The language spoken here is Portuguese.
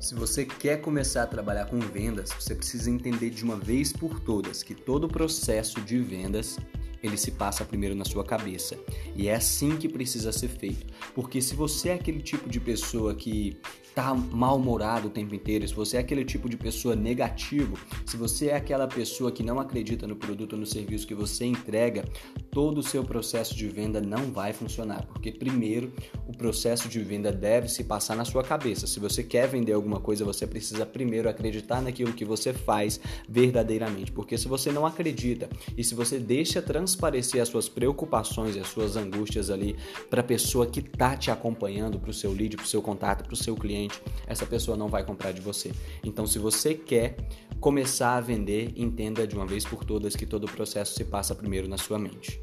Se você quer começar a trabalhar com vendas, você precisa entender de uma vez por todas que todo o processo de vendas ele se passa primeiro na sua cabeça. E é assim que precisa ser feito. Porque se você é aquele tipo de pessoa que tá mal-humorado o tempo inteiro, se você é aquele tipo de pessoa negativo, se você é aquela pessoa que não acredita no produto ou no serviço que você entrega, todo o seu processo de venda não vai funcionar, porque primeiro o processo de venda deve se passar na sua cabeça. Se você quer vender alguma coisa, você precisa primeiro acreditar naquilo que você faz verdadeiramente, porque se você não acredita e se você deixa transparecer as suas preocupações e as suas angústias ali para a pessoa que está te acompanhando, para o seu lead, para o seu contato, para o seu cliente, essa pessoa não vai comprar de você. Então, se você quer começar a vender, entenda de uma vez por todas que todo o processo se passa primeiro na sua mente.